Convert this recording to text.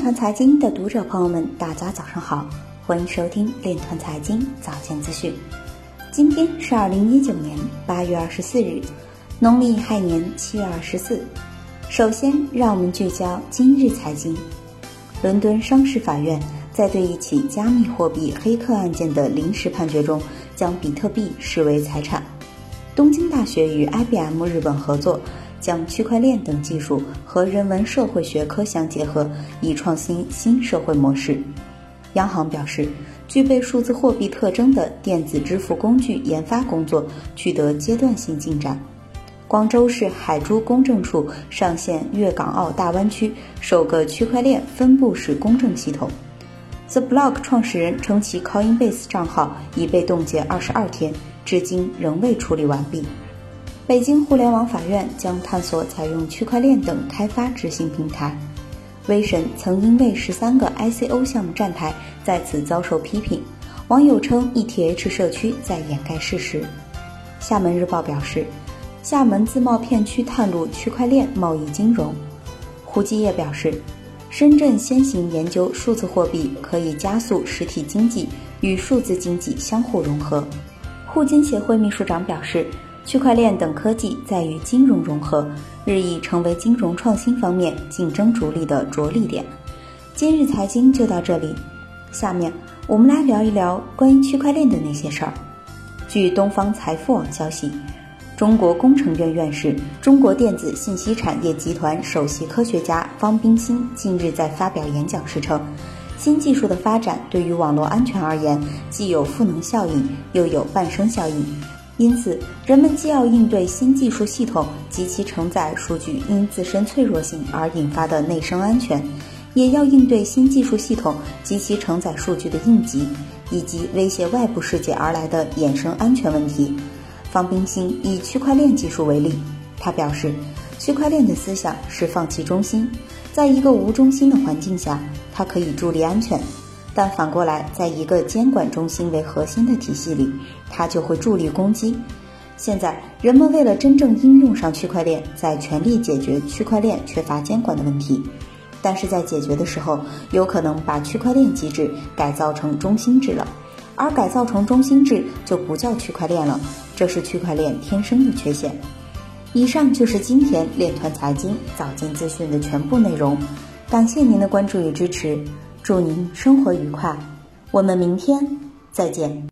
团财经的读者朋友们，大家早上好，欢迎收听链团财经早间资讯。今天是二零一九年八月二十四日，农历亥年七月二十四。首先，让我们聚焦今日财经。伦敦商事法院在对一起加密货币黑客案件的临时判决中，将比特币视为财产。东京大学与 IBM 日本合作。将区块链等技术和人文社会学科相结合，以创新新社会模式。央行表示，具备数字货币特征的电子支付工具研发工作取得阶段性进展。广州市海珠公证处上线粤港澳大湾区首个区块链分布式公证系统。The Block 创始人称其 Coinbase 账号已被冻结二十二天，至今仍未处理完毕。北京互联网法院将探索采用区块链等开发执行平台。威神曾因为十三个 ICO 项目站台，再次遭受批评。网友称 ETH 社区在掩盖事实。厦门日报表示，厦门自贸片区探路区块链贸易金融。胡继业表示，深圳先行研究数字货币可以加速实体经济与数字经济相互融合。互金协会秘书长表示。区块链等科技在与金融融合，日益成为金融创新方面竞争逐利的着力点。今日财经就到这里，下面我们来聊一聊关于区块链的那些事儿。据东方财富网消息，中国工程院院士、中国电子信息产业集团首席科学家方冰新近日在发表演讲时称，新技术的发展对于网络安全而言，既有赋能效应，又有伴生效应。因此，人们既要应对新技术系统及其承载数据因自身脆弱性而引发的内生安全，也要应对新技术系统及其承载数据的应急以及威胁外部世界而来的衍生安全问题。方冰心以区块链技术为例，他表示，区块链的思想是放弃中心，在一个无中心的环境下，它可以助力安全。但反过来，在一个监管中心为核心的体系里，它就会助力攻击。现在，人们为了真正应用上区块链，在全力解决区块链缺乏监管的问题。但是在解决的时候，有可能把区块链机制改造成中心制了，而改造成中心制就不叫区块链了，这是区块链天生的缺陷。以上就是今天链团财经早间资讯的全部内容，感谢您的关注与支持。祝您生活愉快，我们明天再见。